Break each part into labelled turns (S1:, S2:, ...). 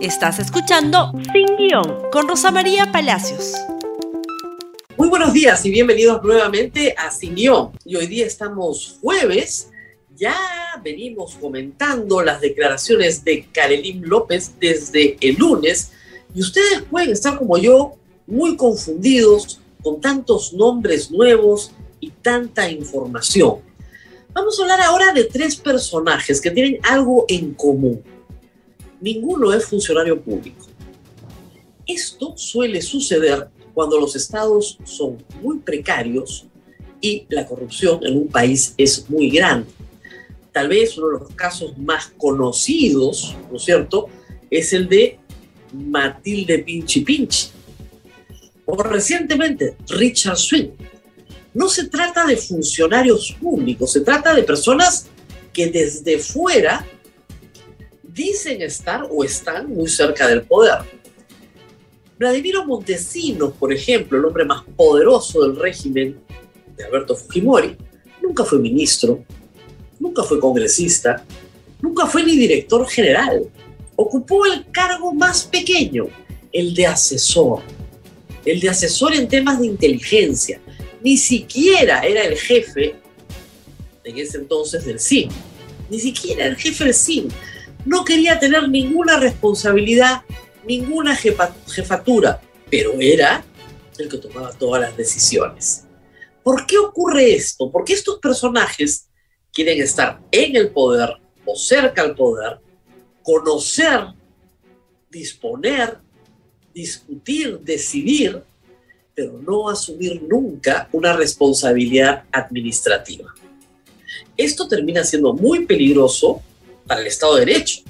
S1: Estás escuchando Sin Guión con Rosa María Palacios.
S2: Muy buenos días y bienvenidos nuevamente a Sin Guión. Y hoy día estamos jueves. Ya venimos comentando las declaraciones de Karelim López desde el lunes y ustedes pueden estar como yo muy confundidos con tantos nombres nuevos y tanta información. Vamos a hablar ahora de tres personajes que tienen algo en común ninguno es funcionario público. Esto suele suceder cuando los estados son muy precarios y la corrupción en un país es muy grande. Tal vez uno de los casos más conocidos, ¿no es cierto?, es el de Matilde Pinchi Pinchi. O recientemente, Richard Swing. No se trata de funcionarios públicos, se trata de personas que desde fuera dicen estar o están muy cerca del poder. Vladimiro Montesinos, por ejemplo, el hombre más poderoso del régimen de Alberto Fujimori, nunca fue ministro, nunca fue congresista, nunca fue ni director general. Ocupó el cargo más pequeño, el de asesor, el de asesor en temas de inteligencia. Ni siquiera era el jefe en ese entonces del CIN, ni siquiera el jefe del CIN no quería tener ninguna responsabilidad, ninguna jefatura, pero era el que tomaba todas las decisiones. ¿Por qué ocurre esto? Porque estos personajes quieren estar en el poder o cerca al poder, conocer, disponer, discutir, decidir, pero no asumir nunca una responsabilidad administrativa. Esto termina siendo muy peligroso para el Estado de Derecho.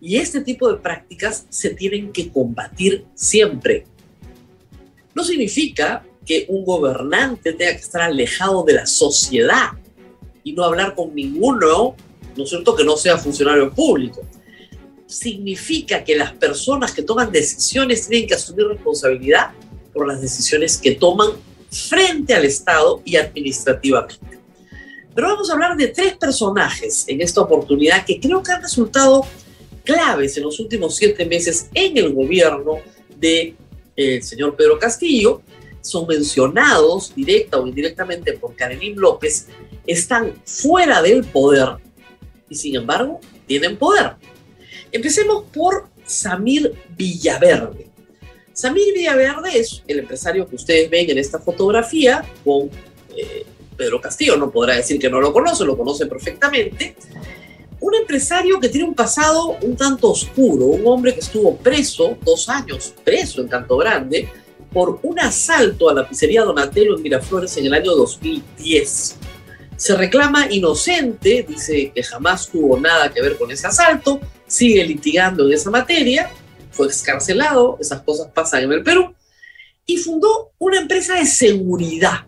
S2: Y este tipo de prácticas se tienen que combatir siempre. No significa que un gobernante tenga que estar alejado de la sociedad y no hablar con ninguno, ¿no es cierto?, que no sea funcionario público. Significa que las personas que toman decisiones tienen que asumir responsabilidad por las decisiones que toman frente al Estado y administrativamente. Pero vamos a hablar de tres personajes en esta oportunidad que creo que han resultado claves en los últimos siete meses en el gobierno del de, señor Pedro Castillo. Son mencionados directa o indirectamente por Karenín López, están fuera del poder y sin embargo tienen poder. Empecemos por Samir Villaverde. Samir Villaverde es el empresario que ustedes ven en esta fotografía con eh, Pedro Castillo no podrá decir que no lo conoce, lo conoce perfectamente. Un empresario que tiene un pasado un tanto oscuro, un hombre que estuvo preso, dos años preso en Canto Grande, por un asalto a la pizzería Donatello en Miraflores en el año 2010. Se reclama inocente, dice que jamás tuvo nada que ver con ese asalto, sigue litigando en esa materia, fue excarcelado, esas cosas pasan en el Perú, y fundó una empresa de seguridad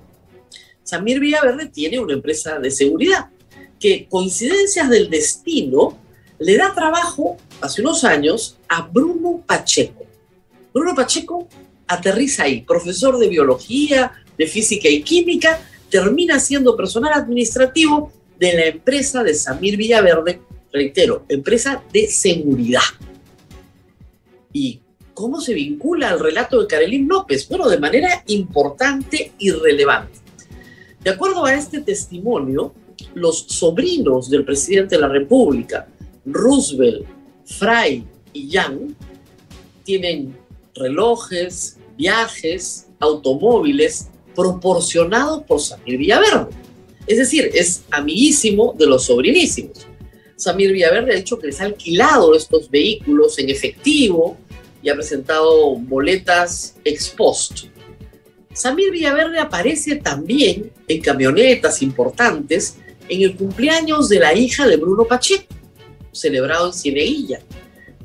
S2: Samir Villaverde tiene una empresa de seguridad que, coincidencias del destino, le da trabajo hace unos años a Bruno Pacheco. Bruno Pacheco aterriza ahí, profesor de biología, de física y química, termina siendo personal administrativo de la empresa de Samir Villaverde, reitero, empresa de seguridad. ¿Y cómo se vincula al relato de Karelín López? Bueno, de manera importante y relevante. De acuerdo a este testimonio, los sobrinos del presidente de la República, Roosevelt, Fry y Young, tienen relojes, viajes, automóviles proporcionados por Samir Villaverde. Es decir, es amiguísimo de los sobrinísimos. Samir Villaverde ha dicho que les ha alquilado estos vehículos en efectivo y ha presentado boletas ex post. Samir Villaverde aparece también en camionetas importantes en el cumpleaños de la hija de Bruno Pacheco, celebrado en Cieneguilla.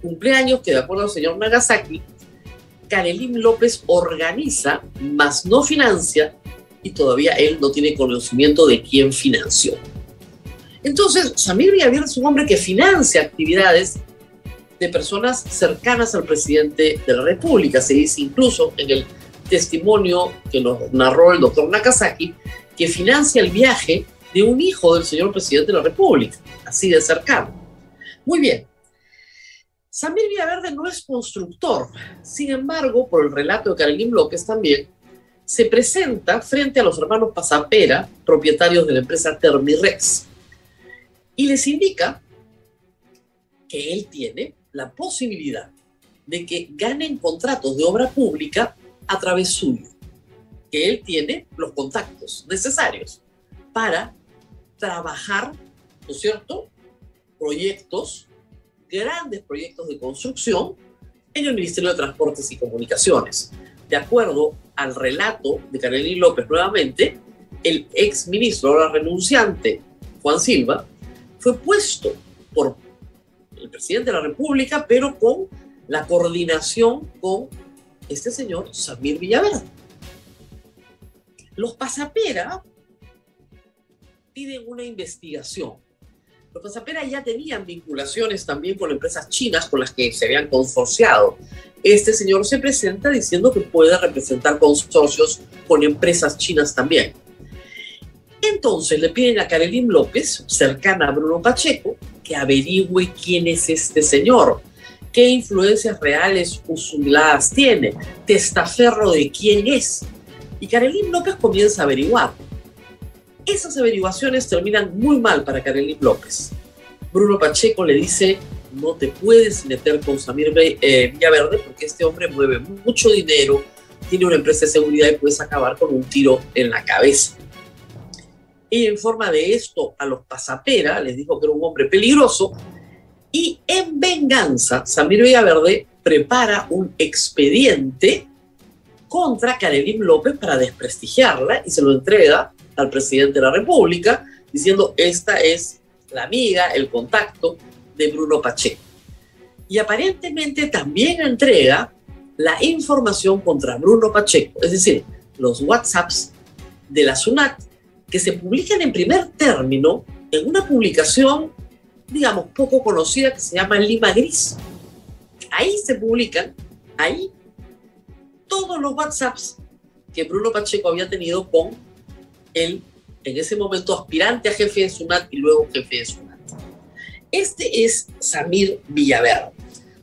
S2: Cumpleaños que, de acuerdo al señor Nagasaki, Karelim López organiza, mas no financia, y todavía él no tiene conocimiento de quién financió. Entonces, Samir Villaverde es un hombre que financia actividades de personas cercanas al presidente de la República. Se dice incluso en el testimonio que nos narró el doctor Nakazaki, que financia el viaje de un hijo del señor presidente de la República, así de cercano. Muy bien. Samir Villaverde no es constructor, sin embargo, por el relato de Carolín López también, se presenta frente a los hermanos Pasapera, propietarios de la empresa Termirex, y les indica que él tiene la posibilidad de que ganen contratos de obra pública a través suyo, que él tiene los contactos necesarios para trabajar, ¿no es cierto?, proyectos, grandes proyectos de construcción en el Ministerio de Transportes y Comunicaciones. De acuerdo al relato de Carolina López nuevamente, el ex ministro, ahora renunciante, Juan Silva, fue puesto por el presidente de la República, pero con la coordinación con este señor Samir Villaverde. Los Pasapera piden una investigación. Los Pasapera ya tenían vinculaciones también con empresas chinas con las que se habían consorciado. Este señor se presenta diciendo que puede representar consorcios con empresas chinas también. Entonces le piden a Karelín López, cercana a Bruno Pacheco, que averigüe quién es este señor, qué influencias reales usurladas tiene, testaferro de quién es. Y Karelín López comienza a averiguar. Esas averiguaciones terminan muy mal para Karelín López. Bruno Pacheco le dice, no te puedes meter con Samir eh, Villaverde porque este hombre mueve mucho dinero, tiene una empresa de seguridad y puedes acabar con un tiro en la cabeza. Y en forma de esto a los pasapera les dijo que era un hombre peligroso y en venganza Samir Villaverde prepara un expediente contra Karelim López para desprestigiarla y se lo entrega al presidente de la República diciendo esta es la amiga, el contacto de Bruno Pacheco. Y aparentemente también entrega la información contra Bruno Pacheco, es decir, los WhatsApps de la SUNAT que se publican en primer término en una publicación, digamos, poco conocida que se llama Lima Gris. Ahí se publican, ahí, todos los WhatsApps que Bruno Pacheco había tenido con el, en ese momento, aspirante a jefe de SUNAT y luego jefe de SUNAT. Este es Samir Villaverde.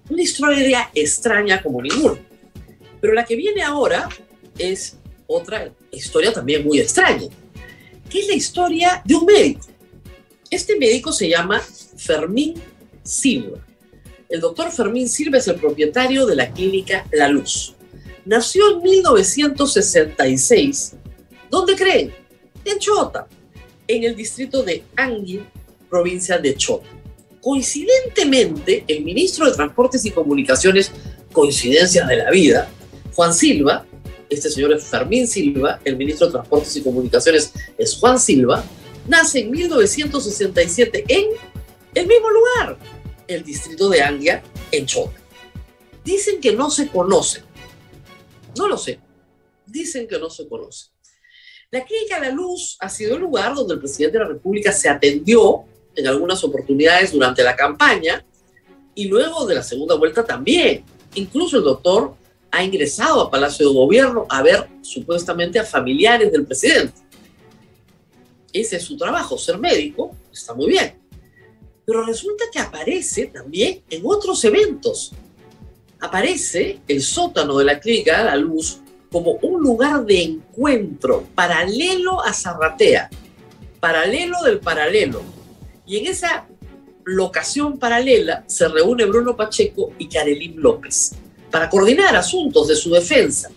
S2: Una historia extraña como ninguna. Pero la que viene ahora es otra historia también muy extraña que es la historia de un médico. Este médico se llama Fermín Silva. El doctor Fermín Silva es el propietario de la clínica La Luz. Nació en 1966. ¿Dónde creen? En Chota, en el distrito de Angui, provincia de Chota. Coincidentemente, el ministro de Transportes y Comunicaciones, coincidencias de la vida, Juan Silva, este señor es Fermín Silva, el ministro de Transportes y Comunicaciones es Juan Silva, nace en 1967 en el mismo lugar, el distrito de Anguia, en Chota. Dicen que no se conocen. No lo sé. Dicen que no se conocen. La Clínica La Luz ha sido el lugar donde el presidente de la República se atendió en algunas oportunidades durante la campaña y luego de la segunda vuelta también. Incluso el doctor ha ingresado a Palacio de Gobierno a ver supuestamente a familiares del presidente. Ese es su trabajo, ser médico, está muy bien. Pero resulta que aparece también en otros eventos. Aparece el sótano de la clínica La Luz como un lugar de encuentro paralelo a Zarratea, paralelo del paralelo. Y en esa locación paralela se reúne Bruno Pacheco y Karelín López para coordinar asuntos de su defensa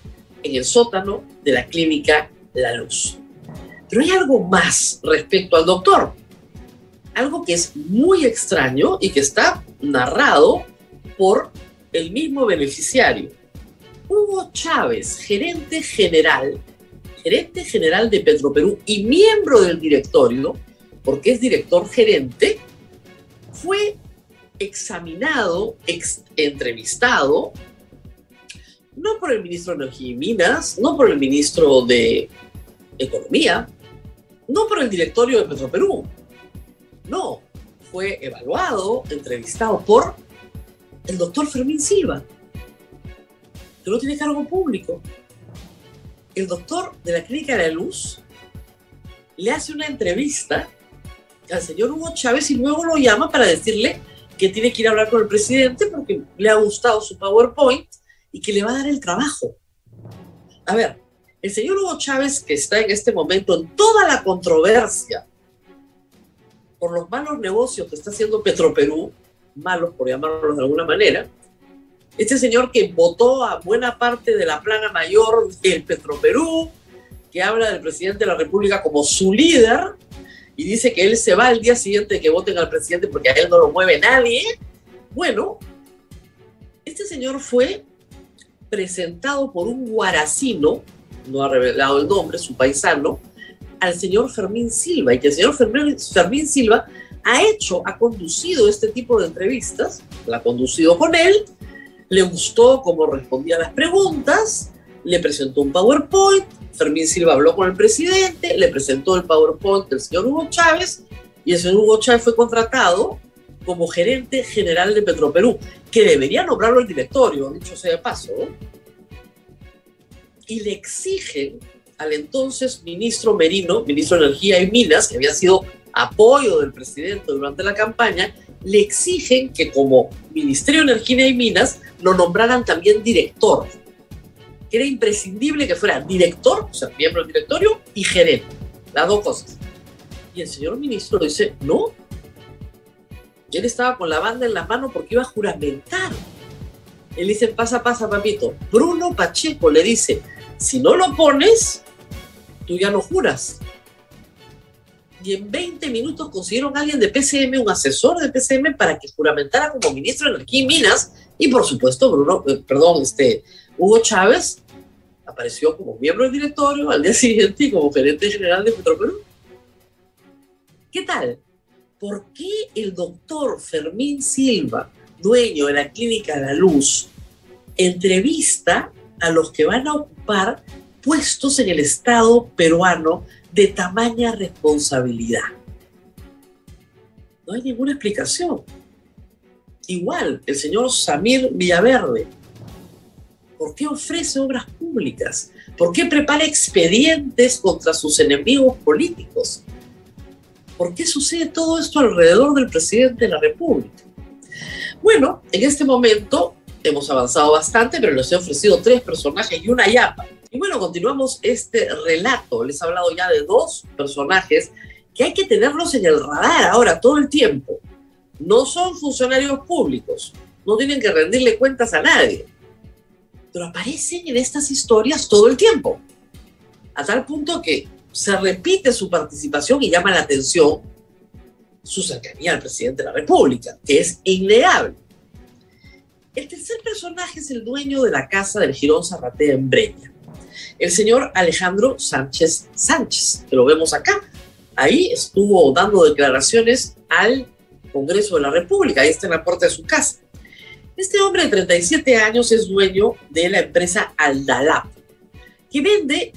S2: en el sótano de la clínica La Luz. Pero hay algo más respecto al doctor, algo que es muy extraño y que está narrado por el mismo beneficiario. Hugo Chávez, gerente general, gerente general de Petroperú y miembro del directorio, porque es director gerente, fue examinado, entrevistado no por el ministro de Energía y Minas, no por el ministro de Economía, no por el directorio de Petroperú. No, fue evaluado, entrevistado por el doctor Fermín Silva, que no tiene cargo público. El doctor de la Clínica de la Luz le hace una entrevista al señor Hugo Chávez y luego lo llama para decirle que tiene que ir a hablar con el presidente porque le ha gustado su PowerPoint y que le va a dar el trabajo. A ver, el señor Hugo Chávez, que está en este momento en toda la controversia por los malos negocios que está haciendo Petroperú, malos por llamarlos de alguna manera, este señor que votó a buena parte de la plana mayor del Petroperú, que habla del presidente de la República como su líder y dice que él se va el día siguiente que voten al presidente porque a él no lo mueve nadie. Bueno, este señor fue presentado por un guaracino, no ha revelado el nombre, su paisano, al señor Fermín Silva y que el señor Fermín, Fermín Silva ha hecho, ha conducido este tipo de entrevistas, la ha conducido con él, le gustó cómo respondía a las preguntas, le presentó un PowerPoint, Fermín Silva habló con el presidente, le presentó el PowerPoint del señor Hugo Chávez y el señor Hugo Chávez fue contratado como gerente general de Petroperú, que debería nombrarlo el directorio, dicho sea de paso, y le exigen al entonces ministro Merino, ministro de Energía y Minas, que había sido apoyo del presidente durante la campaña, le exigen que como Ministerio de Energía y Minas lo nombraran también director que era imprescindible que fuera director, o sea, miembro del directorio y gerente, las dos cosas. Y el señor ministro dice, no. él estaba con la banda en la mano porque iba a juramentar. Él dice, pasa, pasa, papito. Bruno Pacheco le dice, si no lo pones, tú ya no juras. Y en 20 minutos consiguieron a alguien de PCM, un asesor de PCM, para que juramentara como ministro de Energía y Minas. Y por supuesto, Bruno, eh, perdón, este, Hugo Chávez apareció como miembro del directorio al día siguiente y como gerente general de Petroperú. ¿Qué tal? ¿Por qué el doctor Fermín Silva, dueño de la clínica La Luz, entrevista a los que van a ocupar puestos en el Estado peruano de tamaña responsabilidad? No hay ninguna explicación. Igual, el señor Samir Villaverde, ¿Por qué ofrece obras públicas? ¿Por qué prepara expedientes contra sus enemigos políticos? ¿Por qué sucede todo esto alrededor del presidente de la República? Bueno, en este momento hemos avanzado bastante, pero les he ofrecido tres personajes y una yapa. Y bueno, continuamos este relato. Les he hablado ya de dos personajes que hay que tenerlos en el radar ahora todo el tiempo. No son funcionarios públicos, no tienen que rendirle cuentas a nadie pero aparecen en estas historias todo el tiempo, a tal punto que se repite su participación y llama la atención su cercanía al presidente de la República, que es innegable. El tercer personaje es el dueño de la casa del Girón Zarratea en Breña, el señor Alejandro Sánchez Sánchez, que lo vemos acá. Ahí estuvo dando declaraciones al Congreso de la República, ahí está en la puerta de su casa. Este hombre de 37 años es dueño de la empresa Aldalab, que vende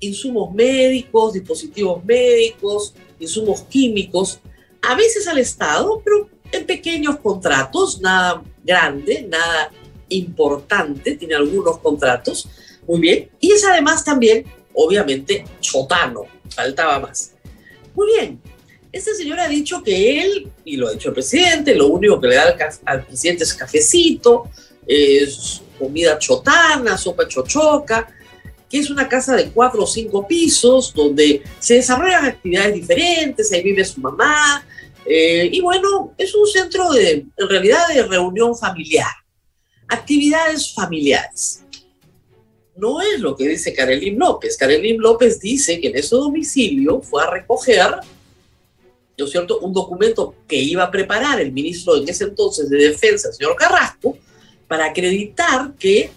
S2: insumos médicos, dispositivos médicos, insumos químicos, a veces al Estado, pero en pequeños contratos, nada grande, nada importante, tiene algunos contratos, muy bien, y es además también, obviamente, chotano, faltaba más. Muy bien, este señor ha dicho que él, y lo ha dicho el presidente, lo único que le da al, presidente es cafecito, es comida chotana, sopa chochoca, que es una casa de cuatro o cinco pisos donde se desarrollan actividades diferentes, ahí vive su mamá, eh, y bueno, es un centro de, en realidad, de reunión familiar, actividades familiares. No es lo que dice Karelín López. Karelín López dice que en ese domicilio fue a recoger ¿no es cierto?, un documento que iba a preparar el ministro en ese entonces de Defensa, el señor Carrasco, para acreditar que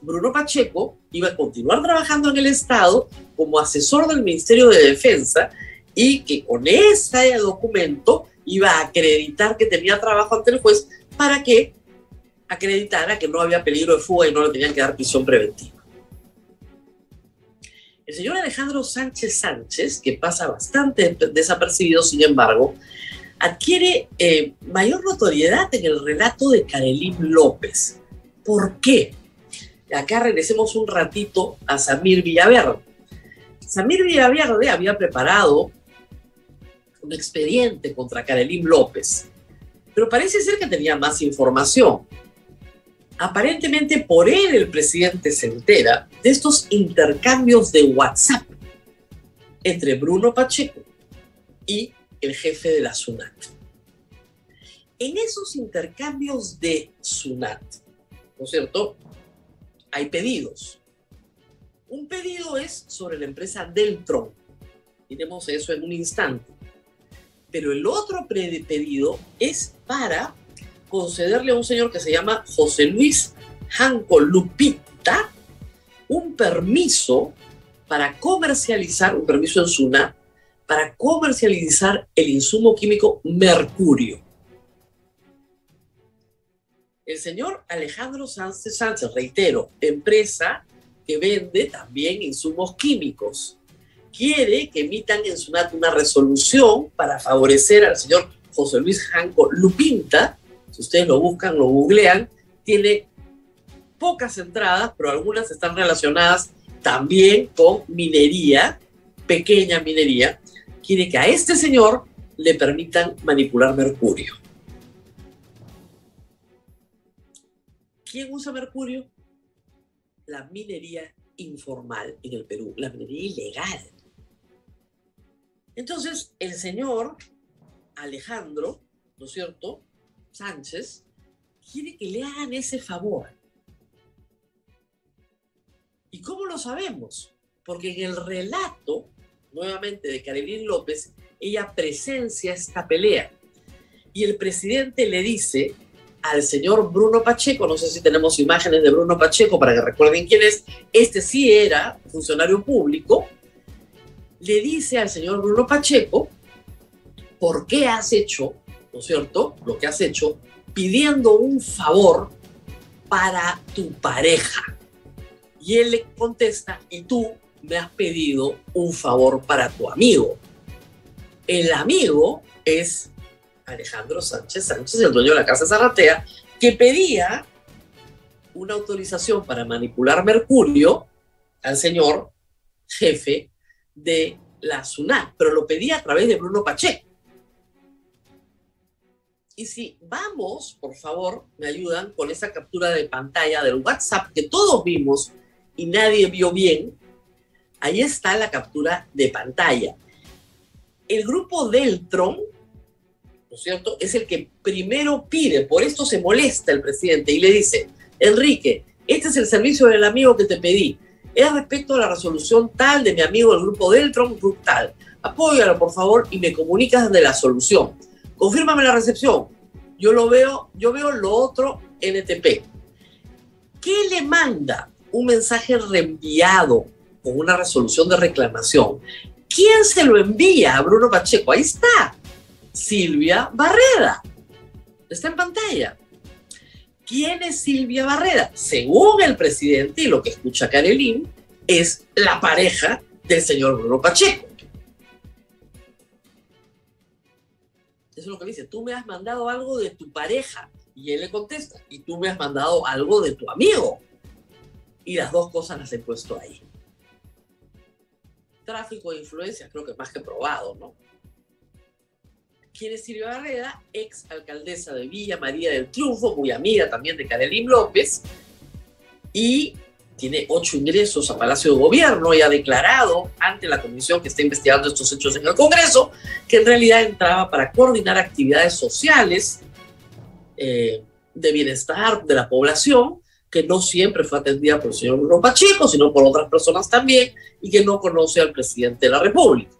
S2: Bruno Pacheco iba a continuar trabajando en el Estado como asesor del Ministerio de Defensa y que con ese documento iba a acreditar que tenía trabajo ante el juez para que acreditara que no había peligro de fuga y no le tenían que dar prisión preventiva. El señor Alejandro Sánchez Sánchez, que pasa bastante desapercibido, sin embargo, adquiere eh, mayor notoriedad en el relato de Karelín López. ¿Por qué? Acá regresemos un ratito a Samir Villaverde. Samir Villaverde había preparado un expediente contra Karelín López Pero parece ser que tenía más información. Aparentemente por él el presidente se entera de estos intercambios de WhatsApp entre Bruno Pacheco y el jefe de la SUNAT. En esos intercambios de SUNAT, ¿no es cierto? Hay pedidos. Un pedido es sobre la empresa Deltron. Diremos eso en un instante. Pero el otro pedido es para concederle a un señor que se llama José Luis Janco Lupita un permiso para comercializar, un permiso en SUNA, para comercializar el insumo químico mercurio. El señor Alejandro Sánchez Sánchez, reitero, empresa que vende también insumos químicos, quiere que emitan en SUNAT una resolución para favorecer al señor José Luis Janco Lupinta. Si ustedes lo buscan, lo googlean, tiene pocas entradas, pero algunas están relacionadas también con minería, pequeña minería, quiere que a este señor le permitan manipular mercurio. ¿Quién usa mercurio? La minería informal en el Perú, la minería ilegal. Entonces, el señor Alejandro, ¿no es cierto? Sánchez, quiere que le hagan ese favor. ¿Y cómo lo sabemos? Porque en el relato, nuevamente, de Carolín López, ella presencia esta pelea. Y el presidente le dice al señor Bruno Pacheco, no sé si tenemos imágenes de Bruno Pacheco para que recuerden quién es, este sí era funcionario público, le dice al señor Bruno Pacheco, ¿por qué has hecho, ¿no es cierto?, lo que has hecho, pidiendo un favor para tu pareja. Y él le contesta, y tú me has pedido un favor para tu amigo. El amigo es Alejandro Sánchez Sánchez, el dueño de la Casa Zarratea, que pedía una autorización para manipular mercurio al señor jefe de la SUNAT, pero lo pedía a través de Bruno Pacheco. Y si vamos, por favor, me ayudan con esa captura de pantalla del WhatsApp que todos vimos y nadie vio bien, ahí está la captura de pantalla. El grupo Deltron, ¿no es cierto?, es el que primero pide, por esto se molesta el presidente y le dice, Enrique, este es el servicio del amigo que te pedí, es respecto a la resolución tal de mi amigo del grupo Deltron, Group tal. Apóyalo, por favor, y me comunicas de la solución. Confírmame la recepción. Yo lo veo, yo veo lo otro NTP. ¿Qué le manda un mensaje reenviado con una resolución de reclamación? ¿Quién se lo envía a Bruno Pacheco? Ahí está. Silvia Barreda. Está en pantalla. ¿Quién es Silvia Barreda? Según el presidente y lo que escucha Karelín, es la pareja del señor Bruno Pacheco. Eso es lo que dice, tú me has mandado algo de tu pareja. Y él le contesta, y tú me has mandado algo de tu amigo. Y las dos cosas las he puesto ahí. Tráfico de influencia, creo que más que probado, ¿no? ¿Quién es Silvia Barrera? Ex alcaldesa de Villa María del Triunfo, muy amiga también de Carolín López, y tiene ocho ingresos a Palacio de Gobierno y ha declarado ante la comisión que está investigando estos hechos en el Congreso que en realidad entraba para coordinar actividades sociales eh, de bienestar de la población, que no siempre fue atendida por el señor Bruno Pacheco, sino por otras personas también, y que no conoce al presidente de la República.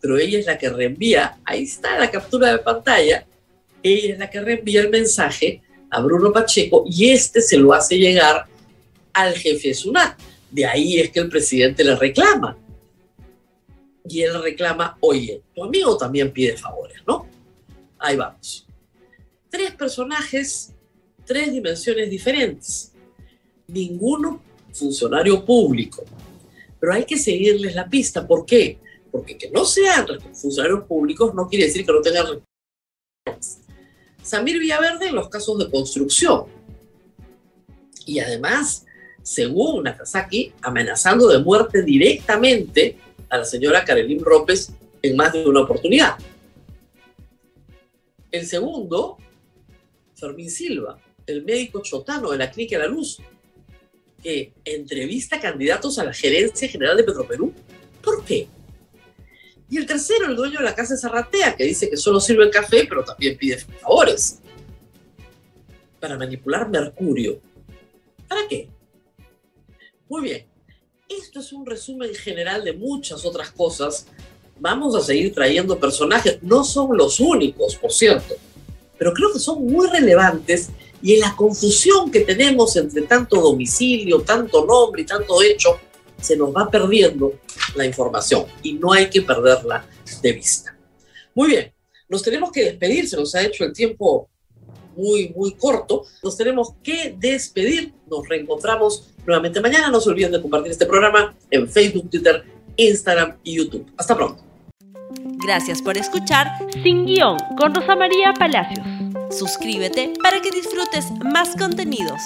S2: Pero ella es la que reenvía, ahí está la captura de pantalla, ella es la que reenvía el mensaje a Bruno Pacheco y este se lo hace llegar al jefe SUNAT. De ahí es que el presidente le reclama. Y él reclama, oye, tu amigo también pide favores, ¿no? Ahí vamos. Tres personajes, tres dimensiones diferentes. Ninguno funcionario público. Pero hay que seguirles la pista. ¿Por qué? porque que no sean funcionarios públicos no quiere decir que no tengan Samir Villaverde en los casos de construcción. Y además, según Nakazaki, amenazando de muerte directamente a la señora Karelín López en más de una oportunidad. El segundo, Fermín Silva, el médico chotano de la Clínica La Luz, que entrevista candidatos a la gerencia general de Petroperú. ¿Por qué? Y el tercero, el dueño de la casa de Zarratea, que dice que solo sirve el café, pero también pide favores para manipular Mercurio. ¿Para qué? Muy bien, esto es un resumen general de muchas otras cosas. Vamos a seguir trayendo personajes, no son los únicos, por cierto, pero creo que son muy relevantes y en la confusión que tenemos entre tanto domicilio, tanto nombre y tanto hecho, se nos va perdiendo la información y no hay que perderla de vista. Muy bien, nos tenemos que despedir, se nos ha hecho el tiempo muy, muy corto. Nos tenemos que despedir. Nos reencontramos nuevamente mañana. No se olviden de compartir este programa en Facebook, Twitter, Instagram y YouTube. Hasta pronto.
S1: Gracias por escuchar Sin Guión con Rosa María Palacios. Suscríbete para que disfrutes más contenidos.